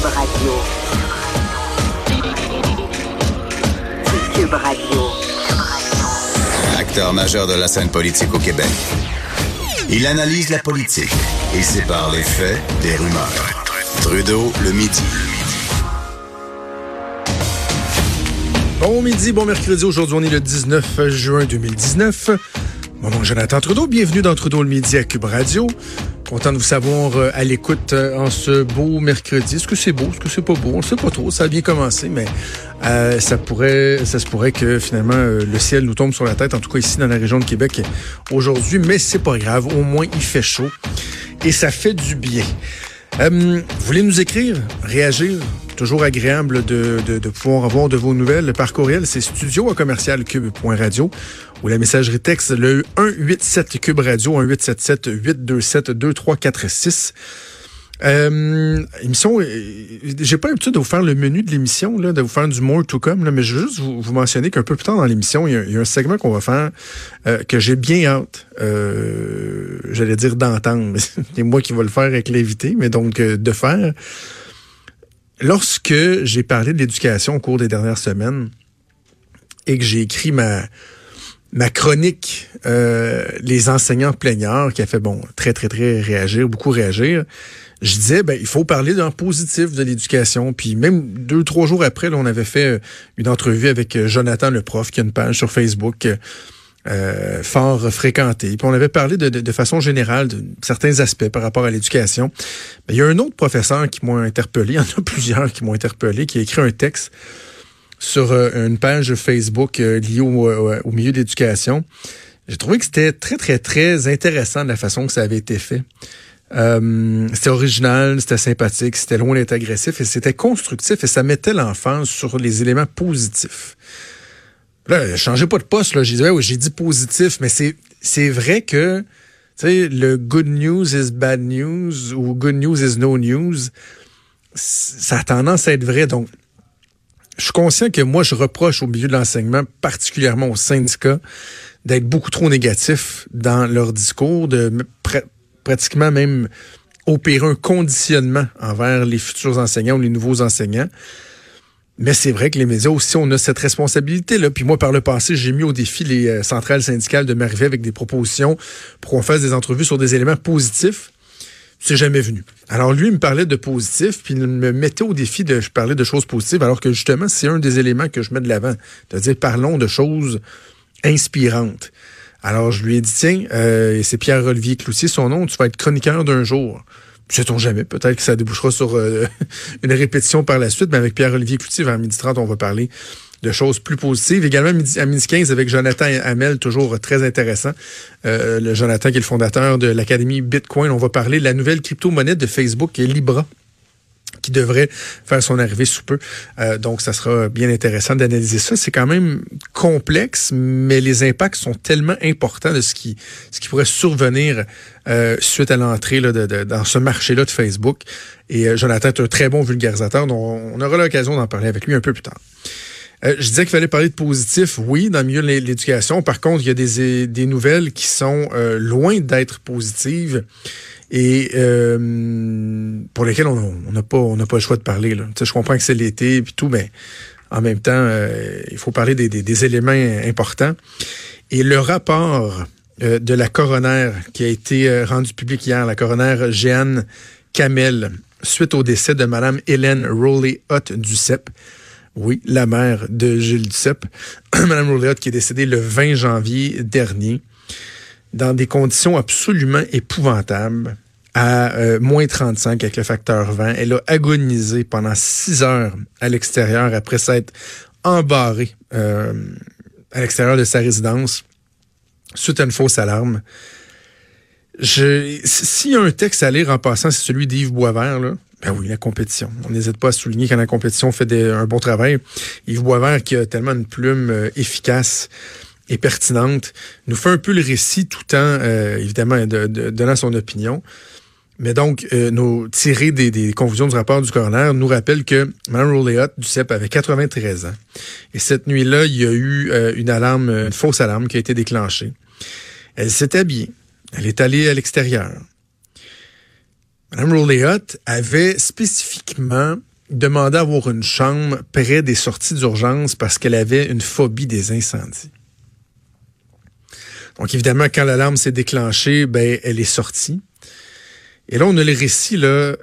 Cube Radio. Cube Radio. Acteur majeur de la scène politique au Québec. Il analyse la politique et sépare les faits des rumeurs. Trudeau le midi. Bon midi, bon mercredi. Aujourd'hui, on est le 19 juin 2019. Mon nom est Jonathan Trudeau. Bienvenue dans Trudeau le midi à Cube Radio. Content de vous savoir euh, à l'écoute euh, en ce beau mercredi. Est-ce que c'est beau? Est-ce que c'est pas beau? On ne sait pas trop. Ça a bien commencé, mais euh, ça pourrait, ça se pourrait que finalement euh, le ciel nous tombe sur la tête. En tout cas ici dans la région de Québec aujourd'hui. Mais c'est pas grave. Au moins il fait chaud et ça fait du bien. Euh, vous voulez nous écrire, réagir? Toujours agréable de, de, de pouvoir avoir de vos nouvelles par courriel. C'est studio à commercial cube.radio ou la messagerie texte le 187 cube radio 1877 827 2346. Euh, émission, euh, j'ai pas l'habitude de vous faire le menu de l'émission, là, de vous faire du more to come, là, mais je veux juste vous, mentionner qu'un peu plus tard dans l'émission, il, il, y a un segment qu'on va faire euh, que j'ai bien hâte, euh, j'allais dire d'entendre, c'est moi qui vais le faire avec l'invité, mais donc euh, de faire. Lorsque j'ai parlé de l'éducation au cours des dernières semaines et que j'ai écrit ma ma chronique euh, les enseignants plaignards qui a fait bon très très très réagir beaucoup réagir. Je disais ben il faut parler d'un positif de l'éducation. Puis même deux trois jours après là, on avait fait une entrevue avec Jonathan le prof qui a une page sur Facebook euh, fort fréquentée. Puis on avait parlé de, façon générale de certains aspects par rapport à l'éducation. Il y a un autre professeur qui m'a interpellé il y en a plusieurs qui m'ont interpellé qui a écrit un texte sur euh, une page Facebook euh, liée au, euh, au milieu d'éducation. J'ai trouvé que c'était très, très, très intéressant de la façon que ça avait été fait. Euh, c'était original, c'était sympathique, c'était loin d'être agressif et c'était constructif et ça mettait l'enfant sur les éléments positifs. Là, changez pas de poste, là. J'ai dit, j'ai dit positif, mais c'est, c'est vrai que, tu sais, le good news is bad news ou good news is no news, ça a tendance à être vrai. Donc, je suis conscient que moi, je reproche au milieu de l'enseignement, particulièrement aux syndicats, d'être beaucoup trop négatifs dans leur discours, de pr pratiquement même opérer un conditionnement envers les futurs enseignants ou les nouveaux enseignants. Mais c'est vrai que les médias aussi, on cette responsabilité-là. Puis moi, par le passé, j'ai mis au défi les euh, centrales syndicales de m'arriver avec des propositions pour qu'on fasse des entrevues sur des éléments positifs c'est jamais venu. Alors lui, il me parlait de positif, puis il me mettait au défi de parler de choses positives, alors que justement, c'est un des éléments que je mets de l'avant. C'est-à-dire, parlons de choses inspirantes. Alors je lui ai dit, tiens, euh, c'est Pierre-Olivier Cloutier, son nom, tu vas être chroniqueur d'un jour. Sait-on jamais, peut-être que ça débouchera sur euh, une répétition par la suite, mais avec Pierre-Olivier Cloutier, vers midi 30, on va parler de choses plus positives. Également à midi 15 avec Jonathan Hamel, toujours très intéressant. Euh, le Jonathan qui est le fondateur de l'Académie Bitcoin. On va parler de la nouvelle crypto-monnaie de Facebook qui est Libra qui devrait faire son arrivée sous peu. Euh, donc, ça sera bien intéressant d'analyser ça. C'est quand même complexe, mais les impacts sont tellement importants de ce qui, pourrait survenir euh, suite à l'entrée dans ce marché-là de Facebook. Et euh, Jonathan est un très bon vulgarisateur, donc on aura l'occasion d'en parler avec lui un peu plus tard. Euh, je disais qu'il fallait parler de positif, oui, dans le milieu de l'éducation. Par contre, il y a des, des nouvelles qui sont euh, loin d'être positives et euh, pour lesquelles on n'a pas, on n'a pas le choix de parler. Là. je comprends que c'est l'été et tout, mais en même temps, euh, il faut parler des, des, des, éléments importants. Et le rapport de la coroner qui a été rendu public hier, la coroner Jeanne Kamel, suite au décès de Mme Hélène Rowley-Hutt du CEP, oui, la mère de Gilles Duceppe, Mme Rouléot, qui est décédée le 20 janvier dernier, dans des conditions absolument épouvantables, à euh, moins 35 avec le facteur 20. Elle a agonisé pendant six heures à l'extérieur après s'être embarrée euh, à l'extérieur de sa résidence suite à une fausse alarme. S'il y a un texte à lire en passant, c'est celui d'Yves Boisvert, là. Ben oui, la compétition. On n'hésite pas à souligner quand la compétition fait des, un bon travail. Yves Boisvert, qui a tellement une plume euh, efficace et pertinente, nous fait un peu le récit tout en, euh, évidemment, de, de, donnant son opinion. Mais donc, euh, nos des, des, conclusions du rapport du coroner nous rappellent que Mme Rolléot du CEP avait 93 ans. Et cette nuit-là, il y a eu euh, une alarme, une fausse alarme qui a été déclenchée. Elle s'est habillée. Elle est allée à l'extérieur. Mme Rolléot avait spécifiquement demandé à avoir une chambre près des sorties d'urgence parce qu'elle avait une phobie des incendies. Donc évidemment, quand l'alarme s'est déclenchée, ben elle est sortie. Et là, on a le récit, là.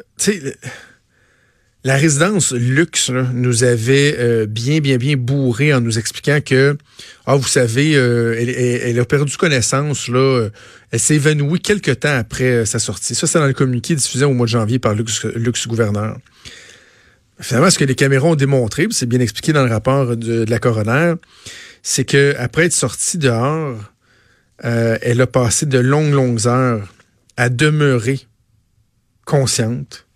La résidence luxe nous avait euh, bien, bien, bien bourré en nous expliquant que, ah, vous savez, euh, elle, a perdu connaissance, là. Euh, elle s'est évanouie quelques temps après sa sortie. Ça, c'est dans le communiqué diffusé au mois de janvier par Luxe, Luxe Gouverneur. Finalement, ce que les caméras ont démontré, c'est bien expliqué dans le rapport de, de la coroner, c'est que après être sortie dehors, elle a passé de longues, longues heures à demeurer consciente,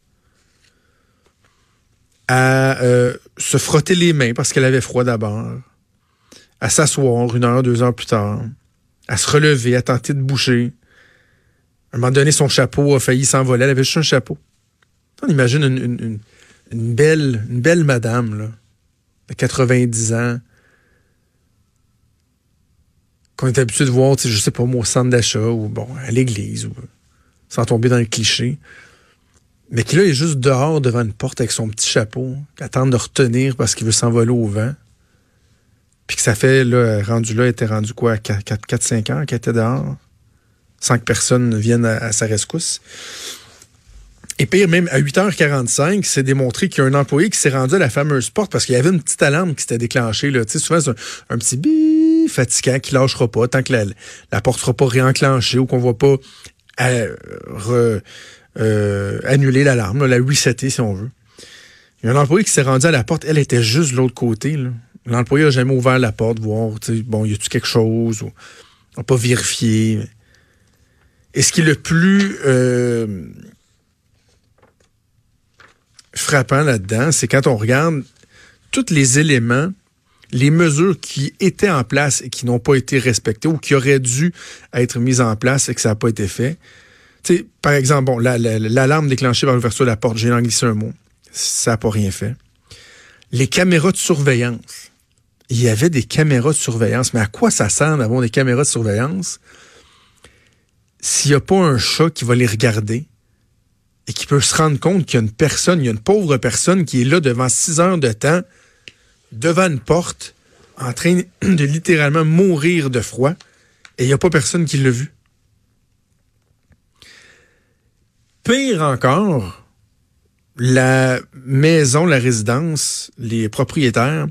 à euh, se frotter les mains parce qu'elle avait froid d'abord, à s'asseoir une heure, deux heures plus tard, à se relever, à tenter de bouger. À un moment donné, son chapeau a failli s'envoler. Elle avait juste un chapeau. On imagine une belle, une belle madame, là, de 90 ans, qu'on est habitué de voir, je sais pas moi, au centre d'achat ou bon, à l'église, ou sans tomber dans le cliché mais qui là est juste dehors devant une porte avec son petit chapeau, qui attend de retenir parce qu'il veut s'envoler au vent. Puis que ça fait, là, rendu là, était rendu quoi, 4-5 heures qu'elle était dehors, sans que personne vienne à, sa rescousse. Et pire, même à 8h45, c'est démontré qu'il y a un employé qui s'est rendu à la fameuse porte parce qu'il y avait une petite alarme qui s'était déclenchée. Tu sais, souvent, c'est un, petit bi fatigant qui lâchera pas tant que la, porte sera pas réenclenchée ou qu'on voit pas euh, euh, annuler l'alarme, la resetter si on veut. Il y a un employé qui s'est rendu à la porte, elle était juste de l'autre côté. L'employé n'a jamais ouvert la porte, voir, bon, y a-tu quelque chose, ou n'a pas vérifié. Et ce qui est le plus euh, frappant là-dedans, c'est quand on regarde tous les éléments, les mesures qui étaient en place et qui n'ont pas été respectées ou qui auraient dû être mises en place et que ça n'a pas été fait par exemple, bon, l'alarme déclenchée par l'ouverture de la porte, j'ai glissé un mot. Ça n'a pas rien fait. Les caméras de surveillance. Il y avait des caméras de surveillance, mais à quoi ça sert d'avoir des caméras de surveillance s'il n'y a pas un chat qui va les regarder et qui peut se rendre compte qu'il y a une personne, il y a une pauvre personne qui est là devant six heures de temps, devant une porte, en train de littéralement mourir de froid, et il n'y a pas personne qui l'a vu. Pire encore, la maison, la résidence, les propriétaires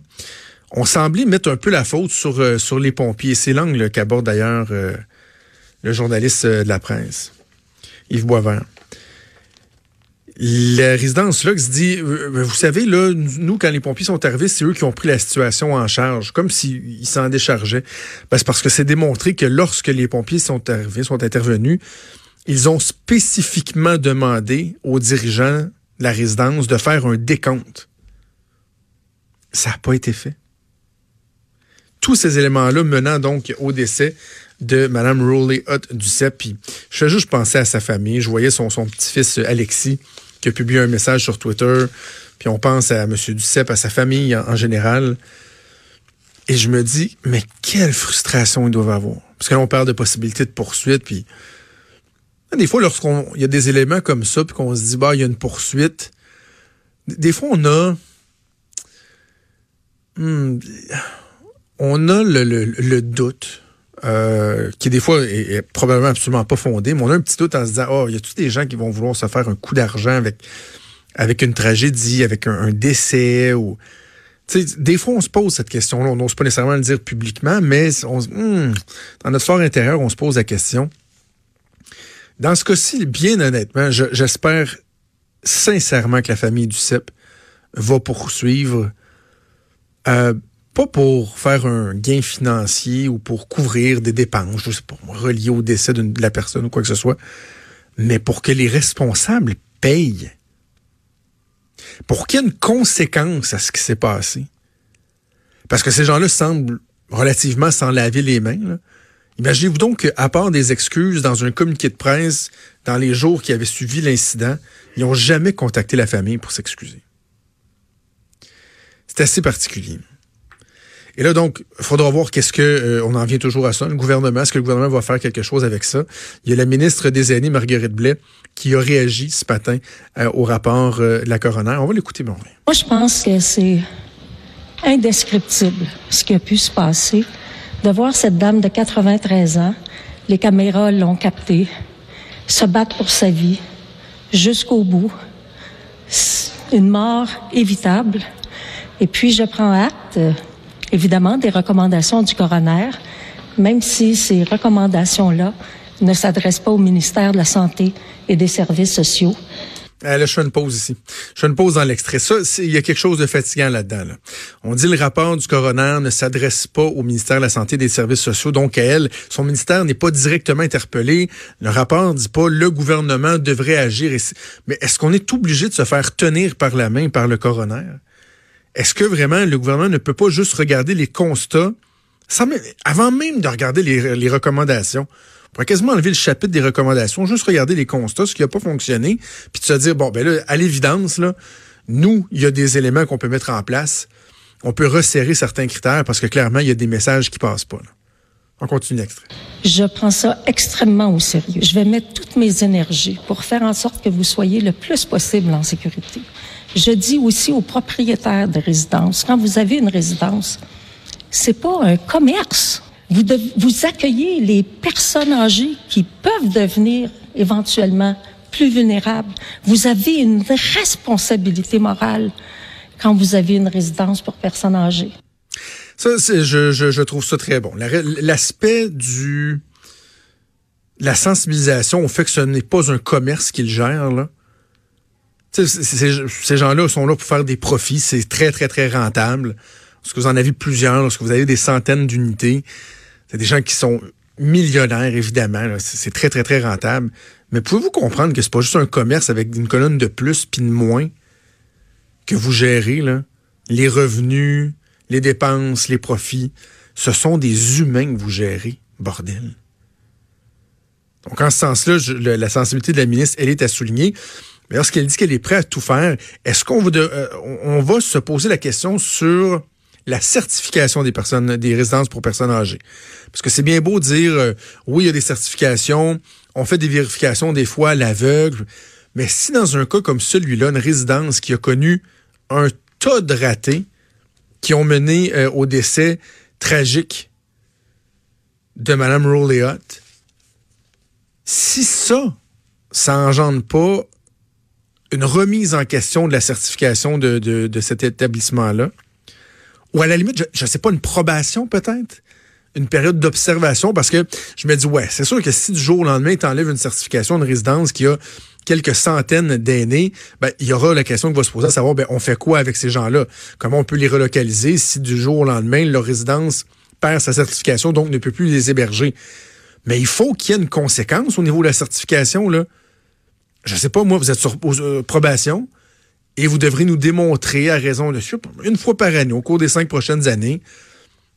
ont semblé mettre un peu la faute sur, euh, sur les pompiers. C'est l'angle qu'aborde d'ailleurs euh, le journaliste euh, de la presse, Yves Boisvert. La résidence Lux dit, vous savez, là, nous, quand les pompiers sont arrivés, c'est eux qui ont pris la situation en charge, comme s'ils s'en déchargeaient. Ben, parce que c'est démontré que lorsque les pompiers sont arrivés, sont intervenus, ils ont spécifiquement demandé aux dirigeants de la résidence de faire un décompte. Ça n'a pas été fait. Tous ces éléments-là menant donc au décès de Mme Rowley Hutt du CEP. je fais juste penser à sa famille. Je voyais son, petit-fils Alexis qui a publié un message sur Twitter. Puis on pense à M. Duceppe, à sa famille en, général. Et je me dis, mais quelle frustration ils doivent avoir. Parce que là, parle de possibilités de poursuite, puis des fois, lorsqu'on il y a des éléments comme ça, puis qu'on se dit, bah, il y a une poursuite, des fois, on a. Hmm, on a le, le, doute. Euh, qui des fois est, probablement absolument pas fondé, mais on a un petit doute en se disant, oh, il y a tous des gens qui vont vouloir se faire un coup d'argent avec, avec une tragédie, avec un, décès ou. des fois, on se pose cette question-là. On n'ose pas nécessairement le dire publiquement, mais on, hmm, dans notre fort intérieur, on se pose la question. Dans ce cas-ci, bien honnêtement, j'espère sincèrement que la famille du CEP va poursuivre, euh, pas pour faire un gain financier ou pour couvrir des dépenses, je sais pas, reliées au décès de la personne ou quoi que ce soit, mais pour que les responsables payent. pour qu'il y ait une conséquence à ce qui s'est passé. Parce que ces gens-là semblent relativement sans laver les mains. Là. Imaginez-vous donc qu'à part des excuses dans un communiqué de presse dans les jours qui avaient suivi l'incident, ils n'ont jamais contacté la famille pour s'excuser. C'est assez particulier. Et là, donc, il faudra voir qu'est-ce que, euh, on en vient toujours à ça, le gouvernement, est-ce que le gouvernement va faire quelque chose avec ça? Il y a la ministre des Aînés, Marguerite Blais, qui a réagi ce matin euh, au rapport euh, de la coroner. On va l'écouter, bon. Moi, je pense que c'est indescriptible ce qui a pu se passer. De voir cette dame de 93 ans, les caméras l'ont capté, se battre pour sa vie jusqu'au bout. Une mort évitable. Et puis, je prends acte évidemment des recommandations du coroner, même si ces recommandations-là ne s'adressent pas au ministère de la Santé et des Services sociaux. Euh, là, je fais une pause ici. Je fais une pause dans l'extrait. Ça, il y a quelque chose de fatigant là-dedans. Là. On dit le rapport du coroner ne s'adresse pas au ministère de la Santé et des Services sociaux, donc à elle, son ministère n'est pas directement interpellé. Le rapport dit pas le gouvernement devrait agir. Mais est-ce qu'on est obligé de se faire tenir par la main par le coroner? est-ce que vraiment le gouvernement ne peut pas juste regarder les constats avant même de regarder les, recommandations? On pourrait quasiment enlever le chapitre des recommandations, juste regarder les constats, ce qui n'a pas fonctionné, puis se dire, bon, ben là, à l'évidence, là, nous, il y a des éléments qu'on peut mettre en place. On peut resserrer certains critères parce que clairement, il y a des messages qui passent pas. On continue l'extrait. Je prends ça extrêmement au sérieux. Je vais mettre toutes mes énergies pour faire en sorte que vous soyez le plus possible en sécurité. Je dis aussi aux propriétaires de résidences, quand vous avez une résidence, c'est pas un commerce. Vous, accueillez les personnes âgées qui peuvent devenir éventuellement plus vulnérables. Vous avez une responsabilité morale quand vous avez une résidence pour personnes âgées. Ça, je, trouve ça très bon. L'aspect du la sensibilisation au fait que ce n'est pas un commerce qu'il gère, là, ces gens-là sont là pour faire des profits. C'est très, très, très rentable. Lorsque vous en avez plusieurs, lorsque vous avez des centaines d'unités, c'est des gens qui sont millionnaires, évidemment. C'est très, très, très rentable. Mais pouvez-vous comprendre que c'est pas juste un commerce avec une colonne de plus puis de moins que vous gérez, là? Les revenus, les dépenses, les profits. Ce sont des humains que vous gérez, bordel. Donc, en ce sens-là, la sensibilité de la ministre, elle est à souligner. Mais lorsqu'elle dit qu'elle est prête à tout faire, est-ce qu'on euh, va se poser la question sur la certification des personnes, des résidences pour personnes âgées? Parce que c'est bien beau dire, euh, oui, il y a des certifications, on fait des vérifications des fois à l'aveugle, mais si dans un cas comme celui-là, une résidence qui a connu un tas de ratés qui ont mené euh, au décès tragique de Mme Rowley si ça, ça engendre pas une remise en question de la certification de, de, cet établissement-là. Ou à la limite, je ne sais pas, une probation peut-être? Une période d'observation? Parce que je me dis, ouais, c'est sûr que si du jour au lendemain, tu enlèves une certification de résidence qui a quelques centaines d'aînés, ben, il y aura la question qui va se poser à savoir, ben, on fait quoi avec ces gens-là? Comment on peut les relocaliser si du jour au lendemain, leur résidence perd sa certification, donc ne peut plus les héberger? Mais il faut qu'il y ait une conséquence au niveau de la certification, là je sais pas, moi, vous êtes sur euh, probation et vous devrez nous démontrer à raison de une fois par année, au cours des cinq prochaines années,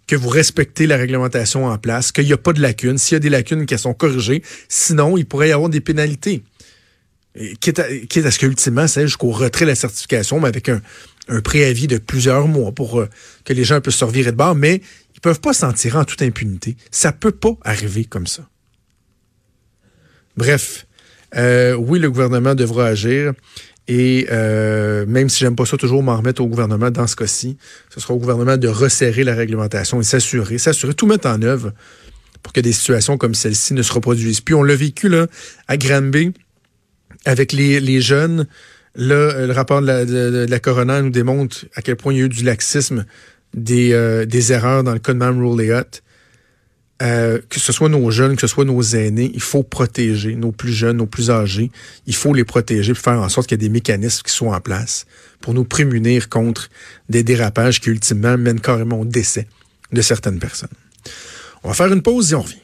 que vous respectez la réglementation en place, qu'il n'y a pas de lacunes, s'il y a des lacunes qui sont corrigées, sinon il pourrait y avoir des pénalités. Quitte, à, ce qu'ultimement, c'est jusqu'au retrait de la certification, mais avec un, préavis de plusieurs mois pour euh, que les gens puissent se revirer de bord, mais ils peuvent pas s'en tirer en toute impunité. Ça peut pas arriver comme ça. Bref, euh, oui, le gouvernement devra agir. Et euh, même si j'aime pas ça toujours m'en remettre au gouvernement dans ce cas-ci, ce sera au gouvernement de resserrer la réglementation et s'assurer, s'assurer, tout mettre en œuvre pour que des situations comme celle-ci ne se reproduisent Puis On l'a vécu là à Granby avec les, les jeunes. Là, le rapport de la, de, nous démontre à quel point il y a eu du laxisme, des, euh, des erreurs dans le code de Mme euh, que ce soit nos jeunes, que ce soit nos aînés, il faut protéger nos plus jeunes, nos plus âgés. Il faut les protéger pour faire en sorte qu'il y ait des mécanismes qui soient en place pour nous prémunir contre des dérapages qui ultimement mènent carrément au décès de certaines personnes. On va faire une pause et on revient.